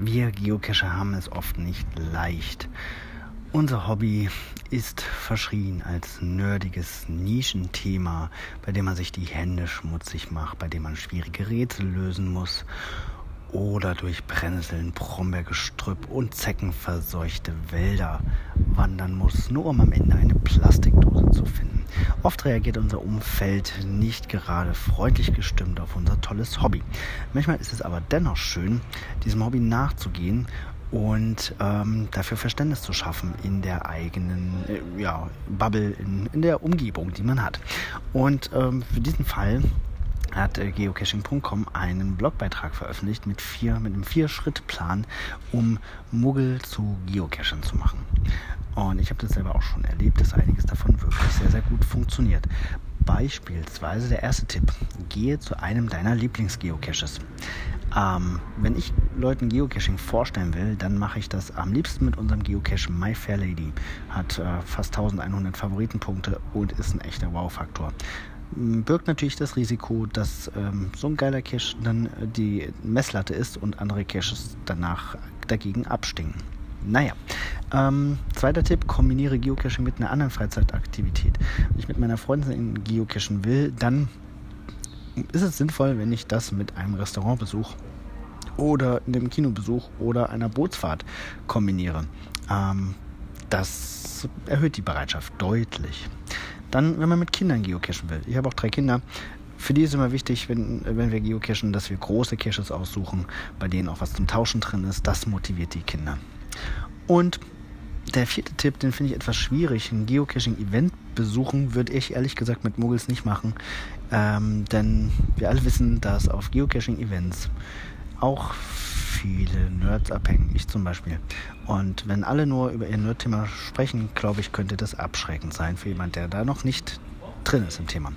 Wir Geocacher haben es oft nicht leicht. Unser Hobby ist verschrien als nerdiges Nischenthema, bei dem man sich die Hände schmutzig macht, bei dem man schwierige Rätsel lösen muss oder durch Brennnesseln, Brombeergestrüpp und zeckenverseuchte Wälder wandern muss, nur um am Ende eine Plastikdose zu finden. Oft reagiert unser Umfeld nicht gerade freundlich gestimmt auf unser tolles Hobby. Manchmal ist es aber dennoch schön, diesem Hobby nachzugehen und ähm, dafür Verständnis zu schaffen in der eigenen äh, ja, Bubble, in, in, der Umgebung, die man hat. Und ähm, für diesen Fall hat äh, geocaching.com einen Blogbeitrag veröffentlicht mit, vier, mit einem Vier-Schritt-Plan, um Muggel zu Geocachern zu machen. Und ich habe das selber auch schon erlebt, dass einiges davon wirklich sehr, sehr gut funktioniert. Beispielsweise der erste Tipp, gehe zu einem deiner Lieblingsgeocaches. Ähm, wenn ich Leuten Geocaching vorstellen will, dann mache ich das am liebsten mit unserem Geocache My Fair Lady. Hat äh, fast 1100 Favoritenpunkte und ist ein echter Wow-Faktor birgt natürlich das Risiko, dass ähm, so ein geiler Cache dann äh, die Messlatte ist und andere Caches danach dagegen abstinken. Naja, ähm, zweiter Tipp, kombiniere Geocaching mit einer anderen Freizeitaktivität. Wenn ich mit meiner Freundin geocachen will, dann ist es sinnvoll, wenn ich das mit einem Restaurantbesuch oder einem Kinobesuch oder einer Bootsfahrt kombiniere. Ähm, das erhöht die Bereitschaft deutlich. Dann, wenn man mit Kindern geocachen will. Ich habe auch drei Kinder. Für die ist immer wichtig, wenn, wenn wir geocachen, dass wir große Caches aussuchen, bei denen auch was zum Tauschen drin ist. Das motiviert die Kinder. Und der vierte Tipp, den finde ich etwas schwierig. Ein Geocaching-Event besuchen würde ich ehrlich gesagt mit Muggels nicht machen. Ähm, denn wir alle wissen, dass auf Geocaching-Events auch viele Nerds abhängen, ich zum Beispiel. Und wenn alle nur über ihr Nerd-Thema sprechen, glaube ich, könnte das abschreckend sein für jemand, der da noch nicht drin ist im Thema.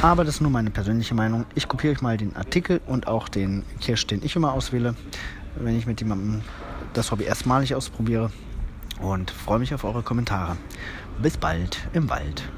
Aber das ist nur meine persönliche Meinung. Ich kopiere euch mal den Artikel und auch den Cache, den ich immer auswähle, wenn ich mit jemandem das Hobby erstmalig ausprobiere. Und freue mich auf eure Kommentare. Bis bald im Wald.